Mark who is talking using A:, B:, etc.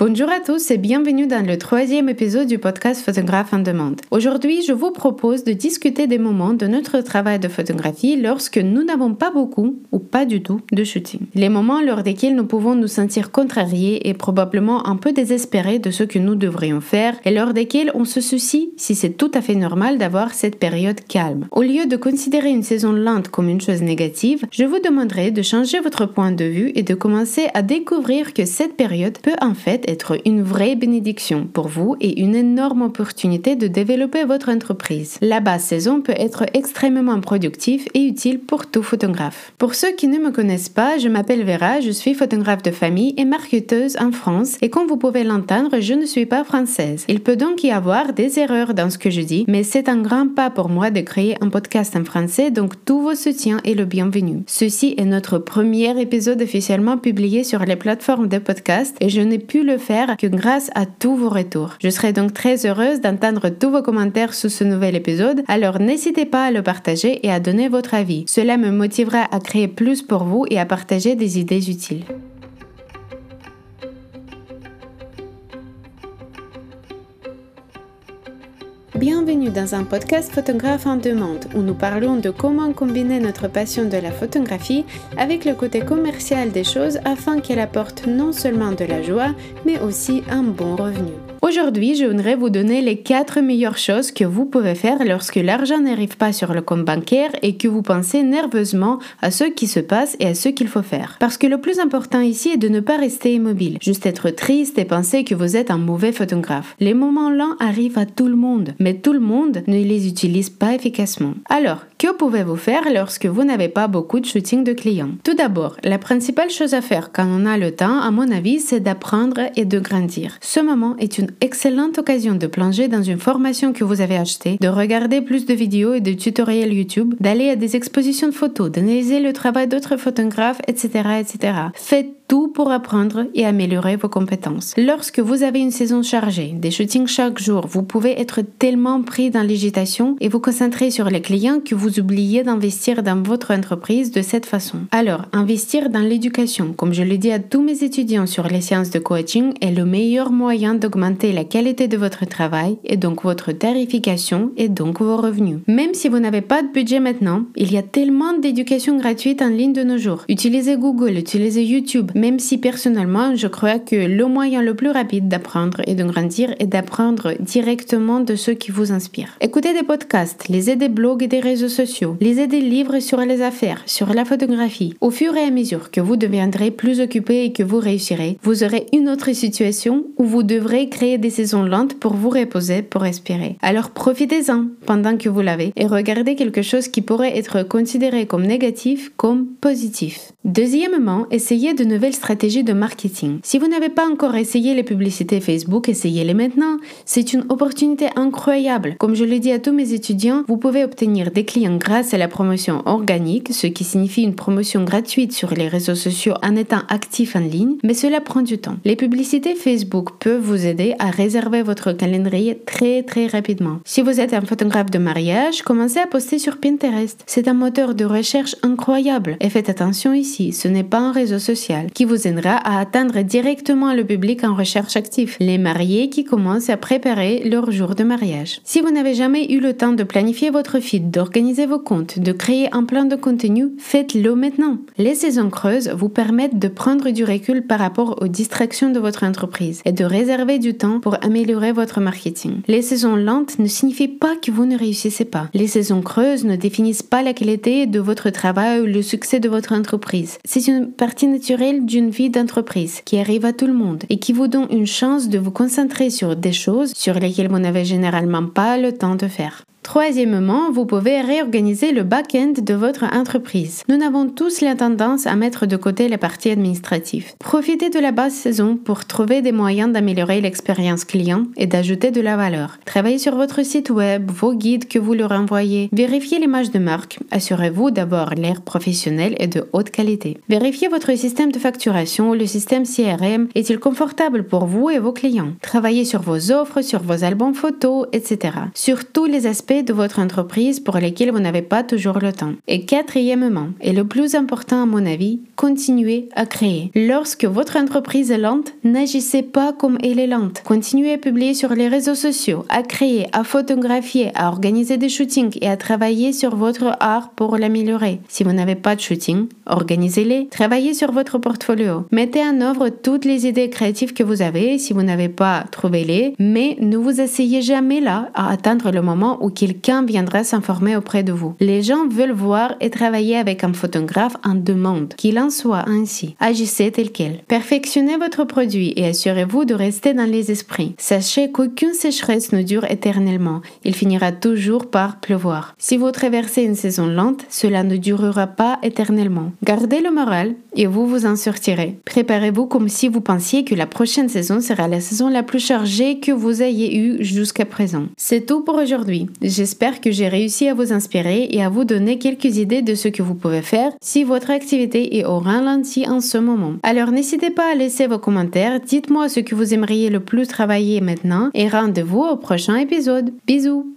A: Bonjour à tous et bienvenue dans le troisième épisode du podcast Photographe en demande. Aujourd'hui, je vous propose de discuter des moments de notre travail de photographie lorsque nous n'avons pas beaucoup ou pas du tout de shooting. Les moments lors desquels nous pouvons nous sentir contrariés et probablement un peu désespérés de ce que nous devrions faire et lors desquels on se soucie si c'est tout à fait normal d'avoir cette période calme. Au lieu de considérer une saison lente comme une chose négative, je vous demanderai de changer votre point de vue et de commencer à découvrir que cette période peut en fait être une vraie bénédiction pour vous et une énorme opportunité de développer votre entreprise. La basse saison peut être extrêmement productive et utile pour tout photographe. Pour ceux qui ne me connaissent pas, je m'appelle Vera, je suis photographe de famille et marketeuse en France et comme vous pouvez l'entendre, je ne suis pas française. Il peut donc y avoir des erreurs dans ce que je dis, mais c'est un grand pas pour moi de créer un podcast en français, donc tous vos soutiens est le bienvenu. Ceci est notre premier épisode officiellement publié sur les plateformes de podcast et je n'ai pu le que grâce à tous vos retours. Je serai donc très heureuse d'entendre tous vos commentaires sous ce nouvel épisode, alors n'hésitez pas à le partager et à donner votre avis. Cela me motivera à créer plus pour vous et à partager des idées utiles. Dans un podcast photographe en demande où nous parlons de comment combiner notre passion de la photographie avec le côté commercial des choses afin qu'elle apporte non seulement de la joie mais aussi un bon revenu. Aujourd'hui, je voudrais vous donner les 4 meilleures choses que vous pouvez faire lorsque l'argent n'arrive pas sur le compte bancaire et que vous pensez nerveusement à ce qui se passe et à ce qu'il faut faire. Parce que le plus important ici est de ne pas rester immobile, juste être triste et penser que vous êtes un mauvais photographe. Les moments lents arrivent à tout le monde, mais tout le monde ne les utilise pas efficacement. Alors, que pouvez-vous faire lorsque vous n'avez pas beaucoup de shooting de clients? Tout d'abord, la principale chose à faire quand on a le temps, à mon avis, c'est d'apprendre et de grandir. Ce moment est une excellente occasion de plonger dans une formation que vous avez achetée, de regarder plus de vidéos et de tutoriels YouTube, d'aller à des expositions de photos, d'analyser le travail d'autres photographes, etc., etc. Faites tout pour apprendre et améliorer vos compétences. Lorsque vous avez une saison chargée, des shootings chaque jour, vous pouvez être tellement pris dans l'agitation et vous concentrer sur les clients que vous oubliez d'investir dans votre entreprise de cette façon. Alors, investir dans l'éducation, comme je le dis à tous mes étudiants sur les sciences de coaching, est le meilleur moyen d'augmenter la qualité de votre travail et donc votre tarification et donc vos revenus. Même si vous n'avez pas de budget maintenant, il y a tellement d'éducation gratuite en ligne de nos jours. Utilisez Google, utilisez YouTube, même si personnellement, je crois que le moyen le plus rapide d'apprendre et de grandir est d'apprendre directement de ceux qui vous inspirent. Écoutez des podcasts, lisez des blogs et des réseaux sociaux, lisez des livres sur les affaires, sur la photographie. Au fur et à mesure que vous deviendrez plus occupé et que vous réussirez, vous aurez une autre situation où vous devrez créer des saisons lentes pour vous reposer, pour respirer. Alors profitez-en pendant que vous l'avez et regardez quelque chose qui pourrait être considéré comme négatif comme positif. Deuxièmement, essayez de nouvelles stratégies de marketing. Si vous n'avez pas encore essayé les publicités Facebook, essayez-les maintenant. C'est une opportunité incroyable. Comme je l'ai dit à tous mes étudiants, vous pouvez obtenir des clients grâce à la promotion organique, ce qui signifie une promotion gratuite sur les réseaux sociaux en étant actif en ligne, mais cela prend du temps. Les publicités Facebook peuvent vous aider à réserver votre calendrier très très rapidement. Si vous êtes un photographe de mariage, commencez à poster sur Pinterest. C'est un moteur de recherche incroyable. Et faites attention ici, ce n'est pas un réseau social qui vous aidera à atteindre directement le public en recherche active, les mariés qui commencent à préparer leur jour de mariage. Si vous n'avez jamais eu le temps de planifier votre feed, d'organiser vos comptes, de créer un plan de contenu, faites-le maintenant. Les saisons creuses vous permettent de prendre du recul par rapport aux distractions de votre entreprise et de réserver du temps pour améliorer votre marketing. Les saisons lentes ne signifient pas que vous ne réussissez pas. Les saisons creuses ne définissent pas la qualité de votre travail ou le succès de votre entreprise. C'est une partie naturelle d'une vie d'entreprise qui arrive à tout le monde et qui vous donne une chance de vous concentrer sur des choses sur lesquelles vous n'avez généralement pas le temps de faire. Troisièmement, vous pouvez réorganiser le back-end de votre entreprise. Nous avons tous la tendance à mettre de côté la partie administrative. Profitez de la basse saison pour trouver des moyens d'améliorer l'expérience client et d'ajouter de la valeur. Travaillez sur votre site web, vos guides que vous leur envoyez. Vérifiez l'image de marque. Assurez-vous d'avoir l'air professionnel et de haute qualité. Vérifiez votre système de facturation le système CRM est-il confortable pour vous et vos clients? Travaillez sur vos offres, sur vos albums photos, etc. Sur tous les aspects de votre entreprise pour lesquels vous n'avez pas toujours le temps. Et quatrièmement, et le plus important à mon avis, continuez à créer. Lorsque votre entreprise est lente, n'agissez pas comme elle est lente. Continuez à publier sur les réseaux sociaux, à créer, à photographier, à organiser des shootings et à travailler sur votre art pour l'améliorer. Si vous n'avez pas de shooting, organisez-les. Travaillez sur votre portfolio. Mettez en œuvre toutes les idées créatives que vous avez. Si vous n'avez pas, trouvez-les. Mais ne vous asseyez jamais là à attendre le moment où quelqu'un viendra s'informer auprès de vous. Les gens veulent voir et travailler avec un photographe en demande. Qu'il en soit ainsi. Agissez tel quel. Perfectionnez votre produit et assurez-vous de rester dans les esprits. Sachez qu'aucune sécheresse ne dure éternellement. Il finira toujours par pleuvoir. Si vous traversez une saison lente, cela ne durera pas éternellement. Gardez le moral et vous vous en sortirez. Préparez-vous comme si vous pensiez que la prochaine saison sera la saison la plus chargée que vous ayez eue jusqu'à présent. C'est tout pour aujourd'hui. J'espère que j'ai réussi à vous inspirer et à vous donner quelques idées de ce que vous pouvez faire si votre activité est au ralenti en ce moment. Alors n'hésitez pas à laisser vos commentaires, dites-moi ce que vous aimeriez le plus travailler maintenant et rendez-vous au prochain épisode. Bisous